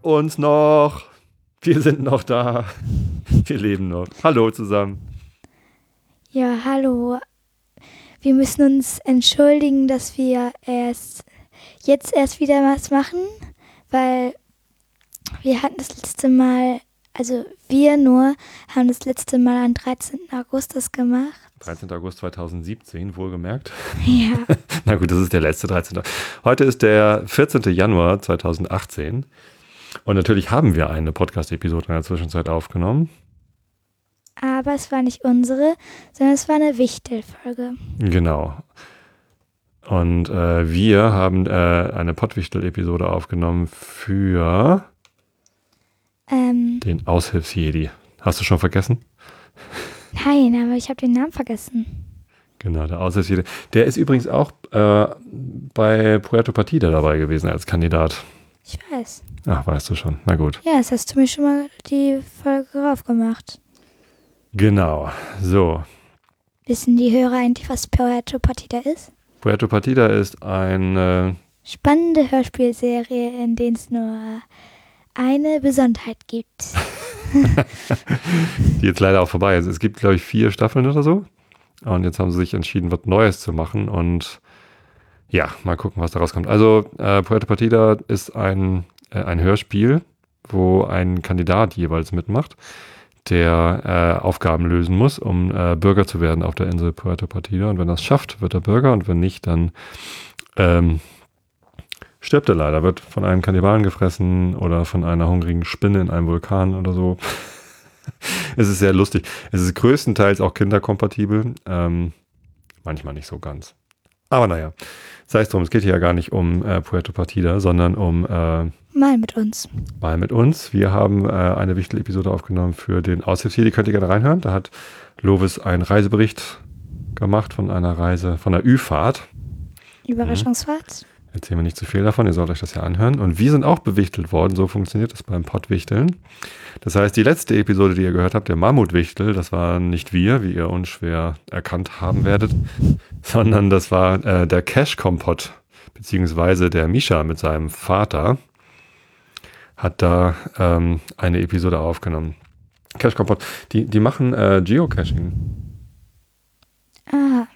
Uns noch. Wir sind noch da. Wir leben noch. Hallo zusammen. Ja, hallo. Wir müssen uns entschuldigen, dass wir erst jetzt erst wieder was machen, weil wir hatten das letzte Mal, also wir nur, haben das letzte Mal am 13. August das gemacht. 13. August 2017, wohlgemerkt. Ja. Na gut, das ist der letzte 13. Heute ist der 14. Januar 2018. Und natürlich haben wir eine Podcast-Episode in der Zwischenzeit aufgenommen. Aber es war nicht unsere, sondern es war eine Wichtel-Folge. Genau. Und äh, wir haben äh, eine Pottwichtel-Episode aufgenommen für Ähm, den Aushilfsjedi. Hast du schon vergessen? nein, aber ich habe den Namen vergessen. Genau, der Aushilfsjedi. Der ist übrigens auch äh, bei Puerto Partida dabei gewesen als Kandidat. Ich weiß. Ach, weißt du schon. Na gut. Ja, das hast du mir schon mal die Folge raufgemacht. Genau. So. Wissen die Hörer eigentlich, was Puerto Partida ist? Puerto Partida ist ein äh, Spannende Hörspielserie, in der es nur eine Besonderheit gibt. die jetzt leider auch vorbei ist. Es gibt, glaube ich, vier Staffeln oder so. Und jetzt haben sie sich entschieden, was Neues zu machen. Und ja, mal gucken, was daraus kommt. Also, äh, Puerto Partida ist ein, äh, ein Hörspiel, wo ein Kandidat jeweils mitmacht, der äh, Aufgaben lösen muss, um äh, Bürger zu werden auf der Insel Puerto Partida. Und wenn es schafft, wird er Bürger. Und wenn nicht, dann ähm, stirbt er leider, wird von einem Kannibalen gefressen oder von einer hungrigen Spinne in einem Vulkan oder so. es ist sehr lustig. Es ist größtenteils auch kinderkompatibel, ähm, manchmal nicht so ganz. Aber naja, sei es drum, es geht hier ja gar nicht um äh, Puerto Partida, sondern um äh, Mal mit uns. mal mit uns. Wir haben äh, eine wichtige Episode aufgenommen für den Aushilfsjäger. Die könnt ihr gerne reinhören. Da hat Lovis einen Reisebericht gemacht von einer Reise, von einer Ü-Fahrt. Überraschungsfahrt. Erzählen wir nicht zu viel davon, ihr sollt euch das ja anhören. Und wir sind auch bewichtelt worden, so funktioniert das beim Pottwichteln. Das heißt, die letzte Episode, die ihr gehört habt, der Mammutwichtel, das war nicht wir, wie ihr unschwer erkannt haben werdet, sondern das war äh, der Cash-Kompott, beziehungsweise der Misha mit seinem Vater hat da ähm, eine Episode aufgenommen. Cash-Kompott, die, die machen äh, Geocaching. Ah,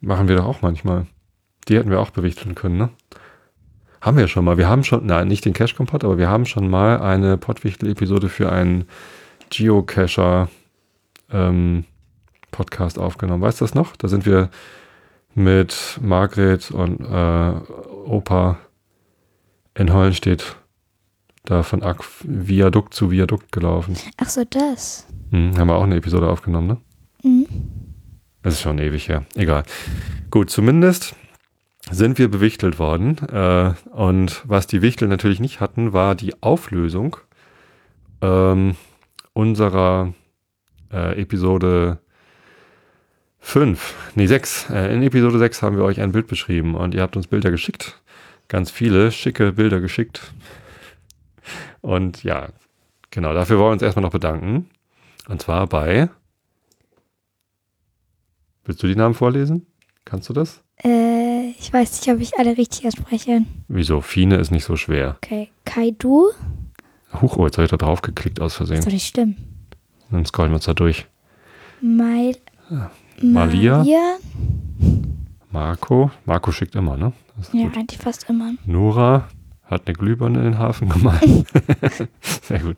Machen wir doch auch manchmal. Die hätten wir auch bewichteln können, ne? Haben wir schon mal. Wir haben schon, nein, nicht den Cache-Kompott, aber wir haben schon mal eine Pottwichtel-Episode für einen Geocacher ähm, Podcast aufgenommen. Weißt du das noch? Da sind wir mit Margret und äh, Opa in Hollenstedt da von Ak Viadukt zu Viadukt gelaufen. ach so, das. Hm, haben wir auch eine Episode aufgenommen, ne? Mhm. Das ist schon ewig her. Egal. Gut, zumindest sind wir bewichtelt worden. Äh, und was die Wichtel natürlich nicht hatten, war die Auflösung ähm, unserer äh, Episode 5, nee 6. Äh, in Episode 6 haben wir euch ein Bild beschrieben und ihr habt uns Bilder geschickt. Ganz viele schicke Bilder geschickt. Und ja, genau, dafür wollen wir uns erstmal noch bedanken. Und zwar bei Willst du die Namen vorlesen? Kannst du das? Äh, ich weiß nicht, ob ich alle richtig ausspreche. Wieso? Fine ist nicht so schwer. Okay. Kaidu? Huch, oh, jetzt habe ich da drauf geklickt aus Das Versehen. soll nicht stimmen. Dann scrollen wir uns da durch. Mail. Malia? Malia? Marco. Marco schickt immer, ne? Das Ja, gut. eigentlich fast immer. Nora hat eine Glühbirne in den Hafen gemalt. Sehr gut.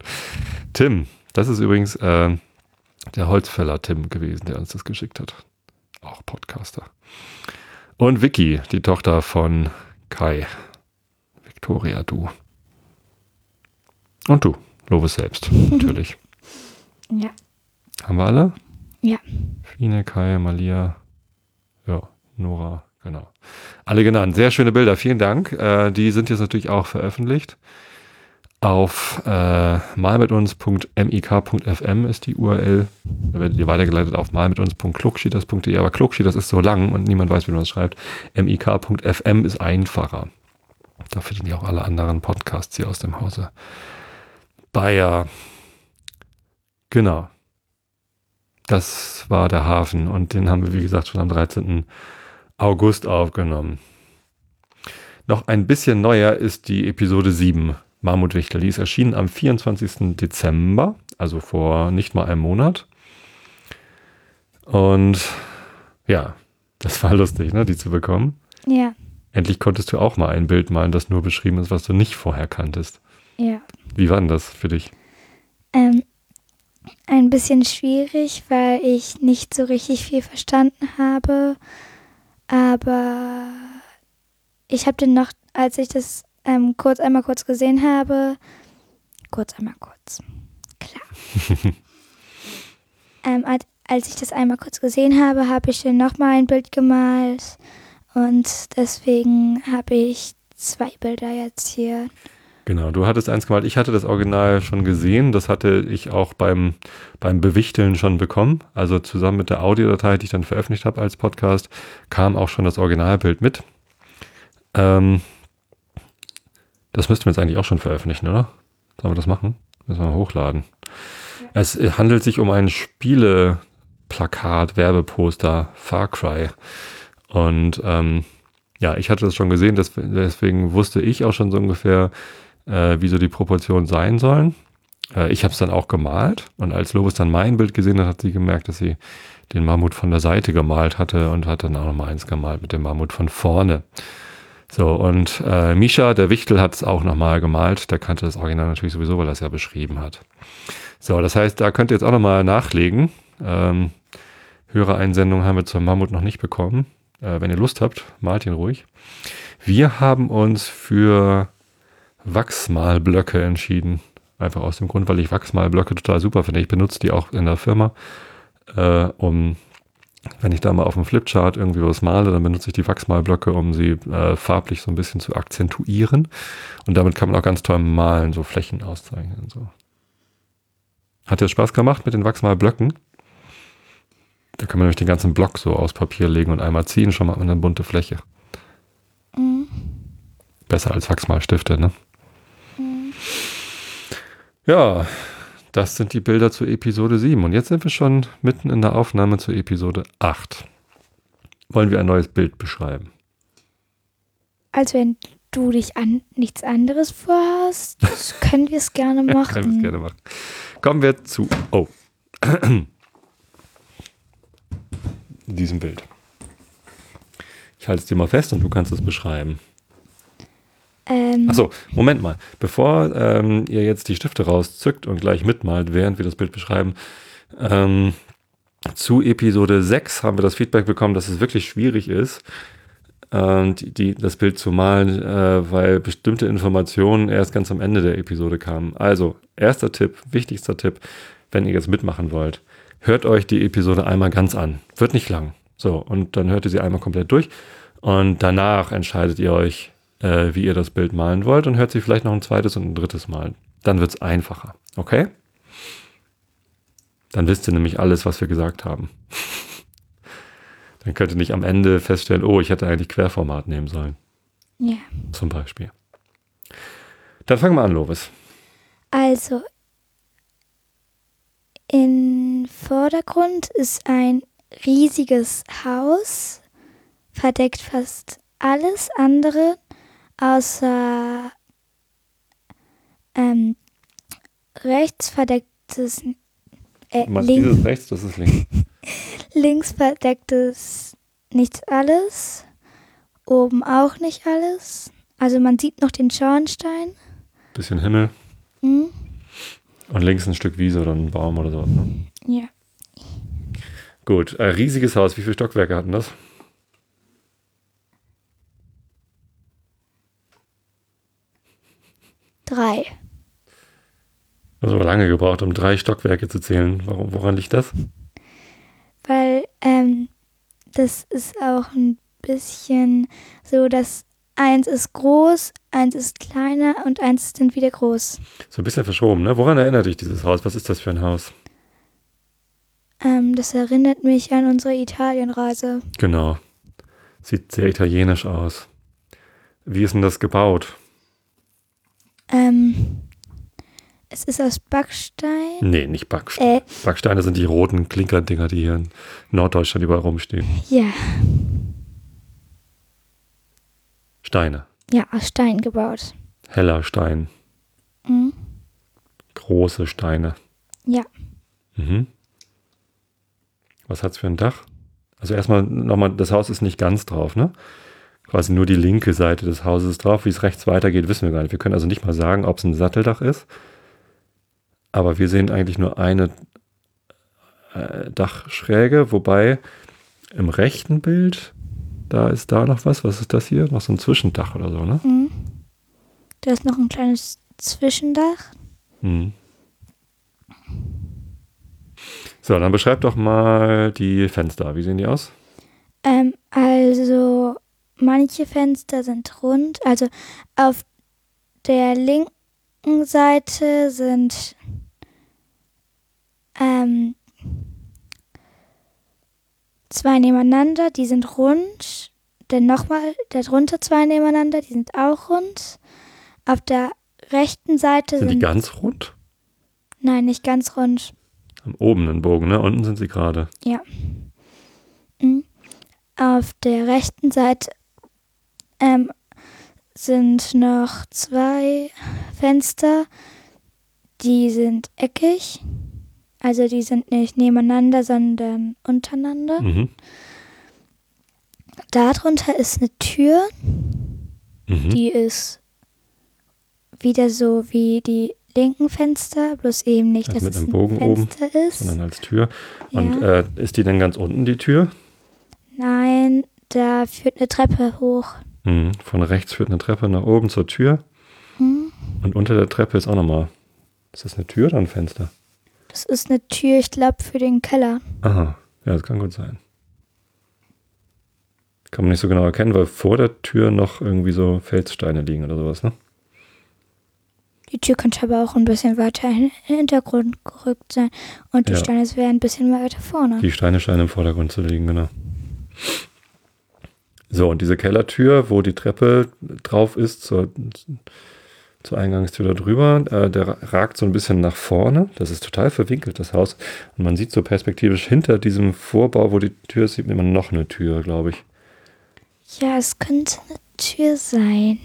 Tim, das ist übrigens äh, der Holzfäller Tim gewesen, der uns das geschickt hat. Auch Podcaster. Und Vicky, die Tochter von Kai. Victoria, du. Und du, Lovis selbst, natürlich. Ja. Haben wir alle? Ja. Fine, Kai, Malia, ja, Nora, genau. Alle genannt. Sehr schöne Bilder, vielen Dank. Äh, die sind jetzt natürlich auch veröffentlicht. Auf äh, malmituns.mik.fm ist die URL. Da werdet ihr weitergeleitet auf malmituns.klugschieders.de. Aber Klugschieders ist so lang und niemand weiß, wie man das schreibt. mik.fm ist einfacher. Da findet ihr auch alle anderen Podcasts hier aus dem Hause. Bayer. Genau. Das war der Hafen und den haben wir, wie gesagt, schon am 13. August aufgenommen. Noch ein bisschen neuer ist die Episode 7, Mammutwichtel. Die ist erschienen am 24. Dezember, also vor nicht mal einem Monat. Und ja, das war lustig, ne, die zu bekommen. Ja, Endlich konntest du auch mal ein Bild malen, das nur beschrieben ist, was du nicht vorher kanntest. ja. Wie war denn das für dich? Ähm, ein bisschen schwierig, weil ich nicht so richtig viel verstanden habe. Aber ich habe den noch, als ich das ähm, kurz einmal kurz gesehen habe, kurz einmal kurz, klar. ähm, als, als ich das einmal kurz gesehen habe, habe ich dann nochmal ein Bild gemalt. Und deswegen habe ich zwei Bilder jetzt hier. Genau, du hattest eins gemalt. Ich hatte das Original schon gesehen. Das hatte ich auch beim, beim Bewichteln schon bekommen. Also zusammen mit der Audiodatei, die ich dann veröffentlicht habe als Podcast, kam auch schon das Originalbild mit. Ähm, das müssten wir jetzt eigentlich auch schon veröffentlichen, oder? Sollen wir das machen? Müssen wir mal hochladen. Es handelt sich um ein Spieleplakat, Werbeposter, Far Cry. Und ähm, ja, ich hatte das schon gesehen, deswegen wusste ich auch schon so ungefähr, äh, wie so die Proportionen sein sollen. Äh, ich habe es dann auch gemalt und als Lobes dann mein Bild gesehen hat, hat sie gemerkt, dass sie den Mammut von der Seite gemalt hatte und hat dann auch noch mal eins gemalt mit dem Mammut von vorne. So, und äh, Misha, der Wichtel, hat es auch nochmal gemalt. Der kannte das Original natürlich sowieso, weil er es ja beschrieben hat. So, das heißt, da könnt ihr jetzt auch nochmal nachlegen. Ähm, Hörereinsendungen haben wir zum Mammut noch nicht bekommen. Äh, wenn ihr Lust habt, malt ihn ruhig. Wir haben uns für Wachsmalblöcke entschieden. Einfach aus dem Grund, weil ich Wachsmalblöcke total super finde. Ich benutze die auch in der Firma, äh, um, wenn ich da mal auf dem Flipchart irgendwie was male, dann benutze ich die Wachsmalblöcke, um sie äh, farblich so ein bisschen zu akzentuieren. Und damit kann man auch ganz toll malen, so Flächen auszeichnen. und So. Hat dir Spaß gemacht mit den Wachsmalblöcken? Da kann man nämlich den ganzen Block so aus Papier legen und einmal ziehen, schon mal hat man eine bunte Fläche. Mhm. Besser als Wachsmalstifte, ne? Ja, das sind die Bilder zu Episode 7. Und jetzt sind wir schon mitten in der Aufnahme zu Episode 8. Wollen wir ein neues Bild beschreiben? Also wenn du dich an nichts anderes vorhast, können wir es gerne Können wir es machen. gerne machen. Kommen wir zu, oh, diesem Bild. Ich halte es dir mal fest und du kannst es beschreiben. Ähm, Achso, Moment mal. Bevor ähm, ihr jetzt die Stifte rauszückt und gleich mitmalt, während wir das Bild beschreiben, ähm, zu Episode 6 haben wir das Feedback bekommen, dass es wirklich schwierig ist, ähm, die, die, das Bild zu malen, äh, weil bestimmte Informationen erst ganz am Ende der Episode kamen. Also, erster Tipp, wichtigster Tipp, wenn ihr jetzt mitmachen wollt, hört euch die Episode einmal ganz an. Wird nicht lang. So, und dann hört ihr sie einmal komplett durch und danach entscheidet ihr euch, äh, wie ihr das Bild malen wollt und hört sie vielleicht noch ein zweites und ein drittes Mal. Dann wird es einfacher. Okay? Dann wisst ihr nämlich alles, was wir gesagt haben. Dann könnt ihr nicht am Ende feststellen, oh, ich hätte eigentlich Querformat nehmen sollen. ja. Zum Beispiel. Dann fangen wir an, Lovis. Also im Vordergrund ist ein riesiges Haus, verdeckt fast alles andere, außer ähm, rechts verdecktes, äh, Du meinst link, dieses rechts, das ist links. links verdecktes nichts alles, oben auch nicht alles. Also man sieht noch den Schornstein. Bisschen Himmel Hm? und links ein Stück Wiese oder ein Baum oder so. Ne? Ja. Gut, äh, riesiges Haus. Wie viele Stockwerke hatten das? Drei. Also lange gebraucht, um drei Stockwerke zu zählen. Warum, woran liegt das? Weil ähm, das ist auch ein bisschen so, dass eins ist groß, eins ist kleiner und eins ist dann wieder groß. So ein bisschen verschoben, ne? Woran erinnert dich dieses Haus? Was ist das für ein Haus? Ähm, das erinnert mich an unsere Italienreise. Genau. Sieht sehr italienisch aus. Wie ist denn das gebaut? Ähm, es ist aus Backstein. Nee, nicht Backsteine. Äh, Backsteine sind die roten Klinkerdinger, die hier in Norddeutschland überall rumstehen. ja. Steine. Ja, aus Stein gebaut. Heller Stein. Mhm. Große Steine. Ja. Mhm. Was hat's für ein Dach? Also erstmal nochmal, das Haus ist nicht ganz drauf, ne? Quasi nur die linke Seite des Hauses ist drauf. Wie es rechts weitergeht, wissen wir gar nicht. Wir können also nicht mal sagen, ob es ein Satteldach ist. Aber wir sehen eigentlich nur eine äh, Dachschräge, wobei im rechten Bild, da ist da noch was. Was ist das hier? Noch so ein Zwischendach oder so, ne? Mhm. Da ist noch ein kleines Zwischendach. Mhm. So, dann beschreib doch mal die Fenster. Wie sehen die aus? Ähm, also manche Fenster sind rund. Also auf der linken Seite sind ähm, zwei nebeneinander, die sind rund. Dann nochmal darunter zwei nebeneinander, die sind auch rund. Auf der rechten Seite Sind sind, die ganz rund? nein, nicht ganz rund. Am oben einen Bogen, ne? Unten sind sie gerade. Mhm. Auf der rechten Seite ähm, sind noch zwei Fenster, die sind eckig. Also die sind nicht nebeneinander, sondern untereinander. Mhm. Darunter ist eine Tür, Mhm. die ist wieder so wie die linken Fenster, bloß eben nicht, Also dass mit es einem ein Bogen oben, Fenster ist. Sondern als Tür. Und Ja. äh, ist die denn ganz unten, die Tür? Nein, da führt eine Treppe hoch. Mhm. Von rechts führt eine Treppe nach oben zur Tür. Hm? Und unter der Treppe ist auch nochmal. Ist das eine Tür oder ein Fenster? Das ist eine Tür, ich glaube, für den Keller. Aha, ja, das kann gut sein. Kann man nicht so genau erkennen, weil vor der Tür noch irgendwie so Felssteine liegen oder sowas, ne? Die Tür könnte aber auch ein bisschen weiter in den Hintergrund gerückt sein. Und die Ja. Steine wären ein bisschen weiter vorne. Die Steine scheinen im Vordergrund zu liegen, genau. So, und diese Kellertür, wo die Treppe drauf ist, zur, zur Eingangstür da drüber, äh, der ragt so ein bisschen nach vorne. Das ist total verwinkelt, das Haus. Und man sieht so perspektivisch hinter diesem Vorbau, wo die Tür ist, sieht man noch eine Tür, glaube ich. Ja, es könnte eine Tür sein.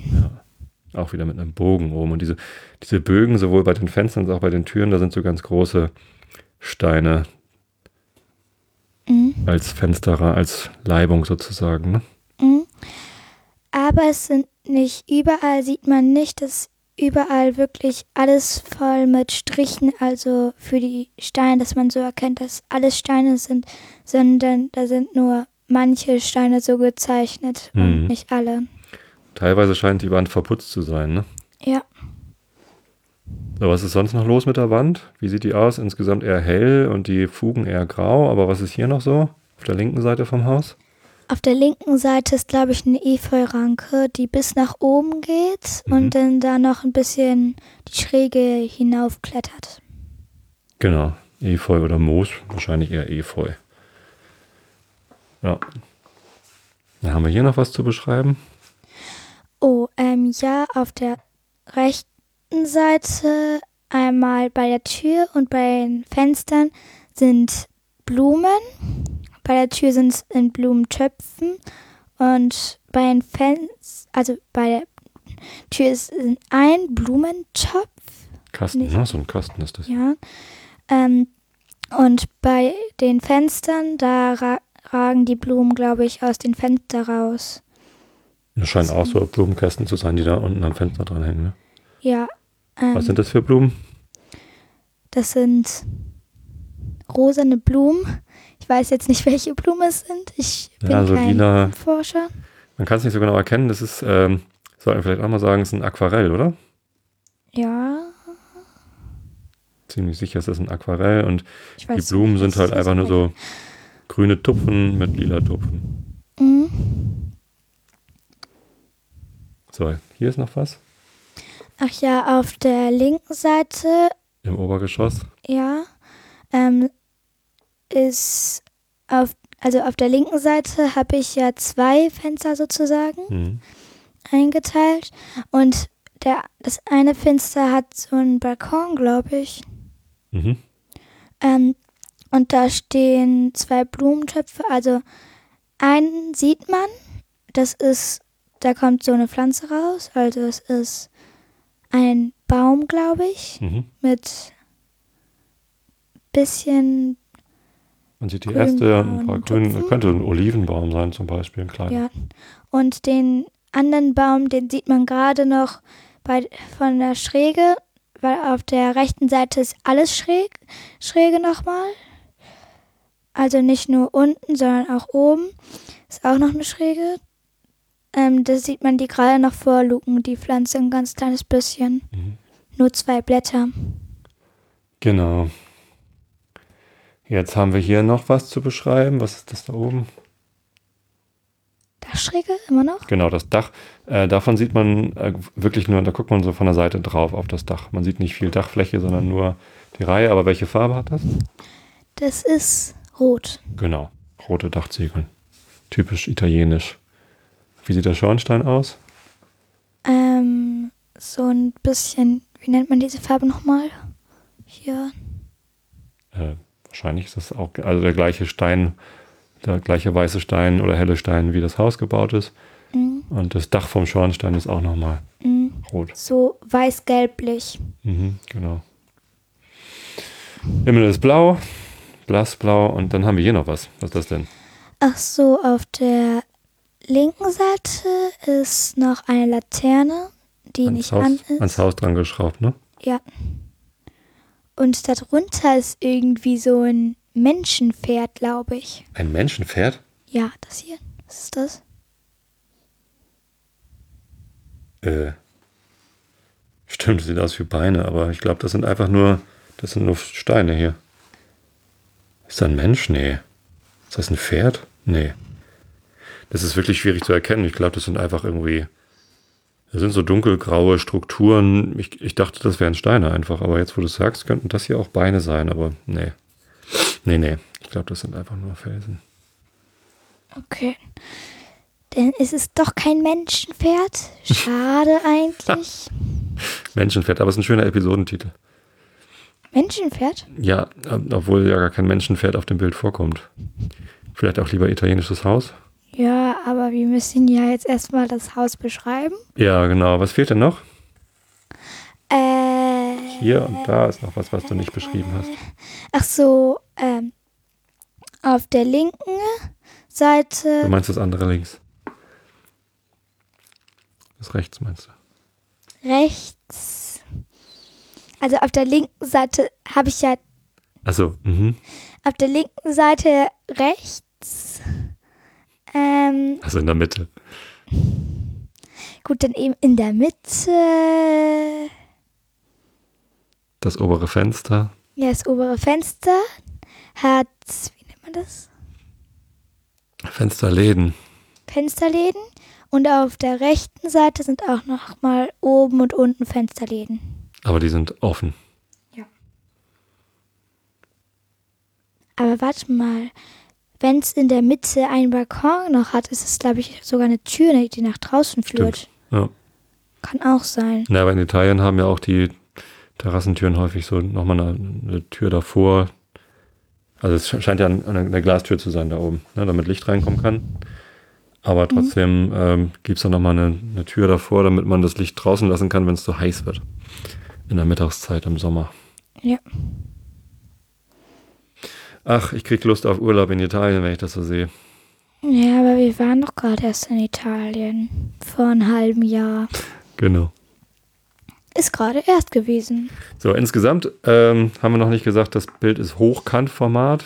Auch wieder mit einem Bogen oben. Und diese, diese Bögen, sowohl bei den Fenstern als auch bei den Türen, da sind so ganz große Steine Mhm. als Fenster, als Leibung sozusagen. Ne? Mhm. Aber es sind nicht, überall sieht man nicht, dass überall wirklich alles voll mit Strichen, also für die Steine, dass man so erkennt, dass alles Steine sind, sondern da sind nur manche Steine so gezeichnet Mhm. und nicht alle. Teilweise scheint die Wand verputzt zu sein. Ne? Ja. So, was ist sonst noch los mit der Wand? Wie sieht die aus? Insgesamt eher hell und die Fugen eher grau. Aber was ist hier noch so? Auf der linken Seite vom Haus? Auf der linken Seite ist, glaube ich, eine Efeuranke, die bis nach oben geht Mhm. und dann da noch ein bisschen die Schräge hinaufklettert. Genau. Efeu oder Moos. Wahrscheinlich eher Efeu. Ja. Dann haben wir hier noch was zu beschreiben. Oh, ähm, ja, auf der rechten Seite einmal bei der Tür und bei den Fenstern sind Blumen. Bei der Tür sind es in Blumentöpfen und bei den Fenstern, also bei der Tür ist ein Blumentopf, Kasten, Nicht- ne? So ein Kasten ist das. ja. Ähm, und bei den Fenstern, da ra ragen die Blumen, glaube ich, aus den Fenstern raus. Das scheinen auch so Blumenkästen zu sein, die da unten am Fenster dran hängen. Ne? Ja. Ähm, Was sind das für Blumen? Das sind rosane Blumen. Ich weiß jetzt nicht, welche Blumen es sind. Ich bin Ja, so kein lila. Forscher. Man kann es nicht so genau erkennen. Das ist, ähm, soll man vielleicht auch mal sagen, es ist ein Aquarell, oder? Ja, Ziemlich sicher ist das ein Aquarell und ich die Blumen nicht, sind halt einfach nur so grüne Tupfen mit lila Tupfen. Mhm. So, hier ist noch was Ach ja, auf der linken Seite, im Obergeschoss. ja, ähm, ist auf, also auf der linken Seite habe ich ja zwei Fenster sozusagen Mhm. eingeteilt und der, das eine Fenster hat so einen Balkon, glaube ich. Mhm. Ähm, und da stehen zwei Blumentöpfe. Also einen sieht man, das ist da kommt so eine Pflanze raus. Also es ist ein Baum, glaube ich, Mhm. mit bisschen, Man sieht die erste, ein paar braun, grün, Tupfen. könnte ein Olivenbaum sein zum Beispiel, ein kleiner. ja. Und den anderen Baum, den sieht man gerade noch bei, von der Schräge, weil auf der rechten Seite ist alles schräg, schräge nochmal. Also nicht nur unten, sondern auch oben ist auch noch eine Schräge. Ähm, da sieht man die gerade noch vorluken, die Pflanze ein ganz kleines bisschen. Mhm. Nur zwei Blätter. Genau. Jetzt haben wir hier noch was zu beschreiben. Was ist das da oben? Dachschräge immer noch? Genau, das Dach. Äh, davon sieht man äh, wirklich nur, da guckt man so von der Seite drauf auf das Dach. Man sieht nicht viel Dachfläche, sondern nur die Reihe. Aber welche Farbe hat das? Das ist rot. Genau, rote Dachziegel. Typisch italienisch. Wie sieht der Schornstein aus? Ähm, so ein bisschen, wie nennt man diese Farbe nochmal? Hier. Äh, wahrscheinlich ist das auch also der gleiche Stein, der gleiche weiße Stein oder helle Stein, wie das Haus gebaut ist. Mhm. Und das Dach vom Schornstein ist auch nochmal Mhm. rot. So weiß-gelblich. Mhm, genau. Himmel ist blau, blassblau und dann haben wir hier noch was. Was ist das denn? Ach so, auf der linken Seite ist noch eine Laterne, die Ans nicht Haus, an ist. ans Haus dran geschraubt, ne? Ja. Und darunter ist irgendwie so ein Menschenpferd, glaube ich. Ein Menschenpferd? Ja, das hier. Was ist das? Äh. Stimmt, sieht aus wie Beine, aber ich glaube, das sind einfach nur, das sind nur Steine hier. Ist das ein Mensch? Nee. Ist das ein Pferd? Nee. Das ist wirklich schwierig zu erkennen. Ich glaube, das sind einfach irgendwie, das sind so dunkelgraue Strukturen. Ich, ich dachte, das wären Steine einfach, aber jetzt, wo du es sagst, könnten das hier auch Beine sein, aber nee. Nee, nee. Ich glaube, das sind einfach nur Felsen. Okay. Denn ist es doch kein Menschenpferd. Schade eigentlich. Menschenpferd, aber es ist ein schöner Episodentitel. Menschenpferd? Ja, obwohl ja gar kein Menschenpferd auf dem Bild vorkommt. Vielleicht auch lieber italienisches Haus. Ja, aber wir müssen ja jetzt erstmal das Haus beschreiben. Ja, genau. Was fehlt denn noch? Äh, Hier und da ist noch was, was du nicht beschrieben hast. ach so, ähm, auf der linken Du Seite, meinst das andere links? Das rechts meinst du? rechts, also auf der linken Seite habe ich ja, Achso, mhm. auf der linken Seite rechts, ähm, Also in der Mitte. gut, dann eben in der Mitte, Das obere Fenster. ja, das obere Fenster hat, wie nennt man das? Fensterläden. Fensterläden und auf der rechten Seite sind auch noch mal oben und unten Fensterläden. Aber die sind offen. Aber warte mal, wenn es in der Mitte einen Balkon noch hat, ist es, glaube ich, sogar eine Tür, die nach draußen führt. Ja. Kann auch sein. Na, aber in Italien haben ja auch die Terrassentüren häufig so nochmal eine, eine Tür davor. Also es scheint ja eine, eine Glastür zu sein da oben, ne, damit Licht reinkommen kann. Aber trotzdem ähm, gibt es da nochmal eine, eine Tür davor, damit man das Licht draußen lassen kann, wenn es so heiß wird. In der Mittagszeit im Sommer. Ja. Ach, ich krieg Lust auf Urlaub in Italien, wenn ich das so sehe. Ja, aber wir waren doch gerade erst in Italien. Vor einem halben Jahr. Genau. Ist gerade erst gewesen. So, insgesamt ähm, haben wir noch nicht gesagt, das Bild ist Hochkantformat.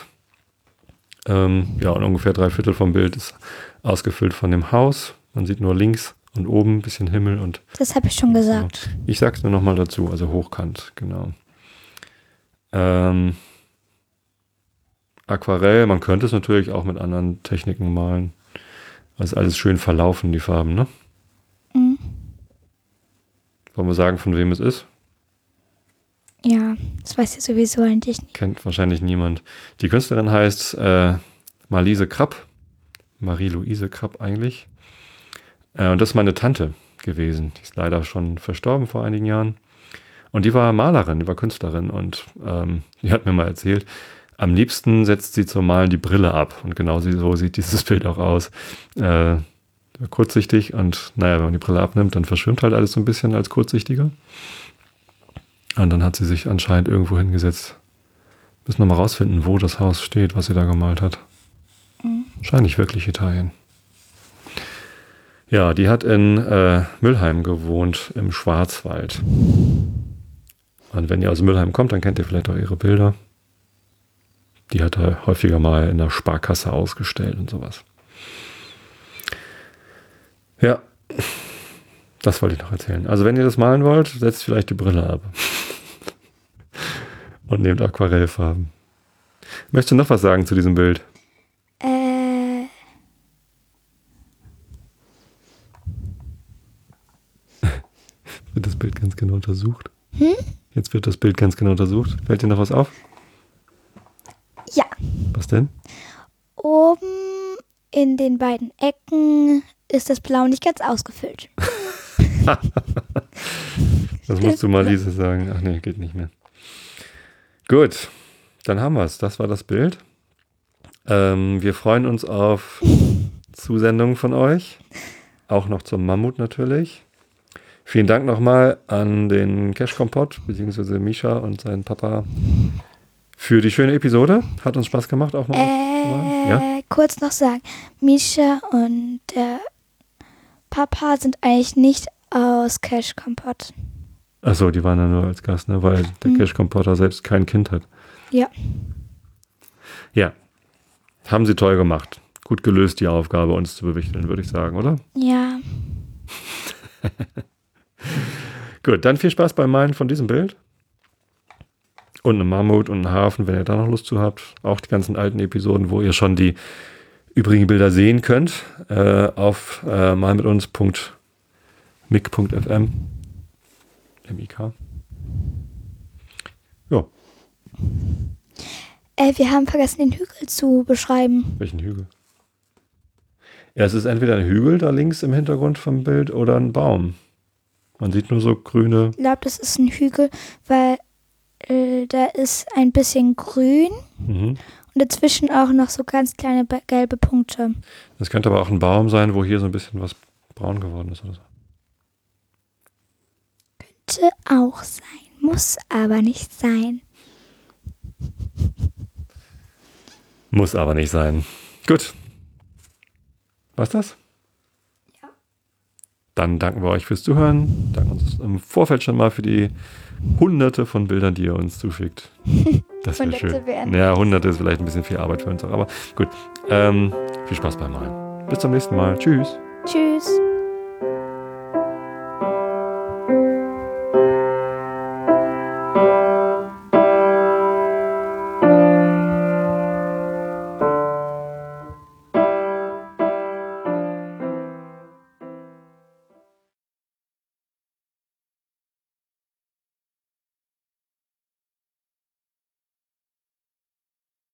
Ähm, ja, und ungefähr drei Viertel vom Bild ist ausgefüllt von dem Haus. Man sieht nur links und oben ein bisschen Himmel und Das habe ich schon gesagt. ich sag's nur nochmal dazu, also hochkant, genau. Ähm, Aquarell, man könnte es natürlich auch mit anderen Techniken malen. Also alles schön verlaufen, die Farben, ne? Mhm. Wollen wir sagen, von wem es ist? Ja, das weiß ja sowieso eigentlich nicht. Kennt wahrscheinlich niemand. Die Künstlerin heißt äh, Marlise Krapp. Marie-Louise Krapp eigentlich. Äh, und das ist meine Tante gewesen. Die ist leider schon verstorben vor einigen Jahren. Und die war Malerin, die war Künstlerin. Und ähm, die hat mir mal erzählt, am liebsten setzt sie zum Malen die Brille ab. Und genau so sieht dieses Bild auch aus. Äh, kurzsichtig und naja, wenn man die Brille abnimmt, dann verschwimmt halt alles so ein bisschen als kurzsichtiger. Und dann hat sie sich anscheinend irgendwo hingesetzt. Müssen wir mal rausfinden, wo das Haus steht, was sie da gemalt hat. Mhm. Wahrscheinlich wirklich Italien. Ja, die hat in äh, Müllheim gewohnt, im Schwarzwald. Und wenn ihr aus Müllheim kommt, dann kennt ihr vielleicht auch ihre Bilder. Die hat er häufiger mal in der Sparkasse ausgestellt und sowas. Ja, das wollte ich noch erzählen. Also wenn ihr das malen wollt, setzt vielleicht die Brille ab. und nehmt Aquarellfarben. Möchtest du noch was sagen zu diesem Bild? Äh. wird das Bild ganz genau untersucht? Hm? Jetzt wird das Bild ganz genau untersucht. Fällt dir noch was auf? Ja. Was denn? Oben in den beiden Ecken ist das Blau nicht ganz ausgefüllt. das musst du mal Lise sagen. Ach nee, geht nicht mehr. Gut, dann haben wir es. Das war das Bild. Ähm, wir freuen uns auf Zusendungen von euch. Auch noch zum Mammut natürlich. Vielen Dank nochmal an den Cash Kompott, beziehungsweise Misha und seinen Papa für die schöne Episode. Hat uns Spaß gemacht auch mal. Äh, ja? Kurz noch sagen, Misha und der Papa sind eigentlich nicht aus Cash Kompott. Achso, die waren ja nur als Gast, ne? weil der mhm. Cash Kompotter selbst kein Kind hat. Ja. Ja. Haben sie toll gemacht. Gut gelöst, die Aufgabe, uns zu bewichteln, würde ich sagen, oder? Ja. Gut, dann viel Spaß beim Malen von diesem Bild. Und einem Mammut und einem Hafen, wenn ihr da noch Lust zu habt. Auch die ganzen alten Episoden, wo ihr schon die übrigen Bilder sehen könnt, äh, auf äh, malmituns.mic.fm. MIK. Ja. Äh, wir haben vergessen, den Hügel zu beschreiben. Welchen Hügel? Ja, es ist entweder ein Hügel da links im Hintergrund vom Bild oder ein Baum. Man sieht nur so grüne. Ich glaube, das ist ein Hügel, weil äh, da ist ein bisschen grün mhm. und dazwischen auch noch so ganz kleine gelbe Punkte. Das könnte aber auch ein Baum sein, wo hier so ein bisschen was braun geworden ist oder so. Könnte auch sein, muss aber nicht sein. Muss aber nicht sein. Gut. Was das? Dann danken wir euch fürs Zuhören. Danken uns im Vorfeld schon mal für die hunderte von Bildern, die ihr uns zuschickt. Das wäre schön. Werden. Ja, hunderte ist vielleicht ein bisschen viel Arbeit für uns auch, aber gut. Ähm, viel Spaß beim Malen. Bis zum nächsten Mal. Tschüss. Tschüss.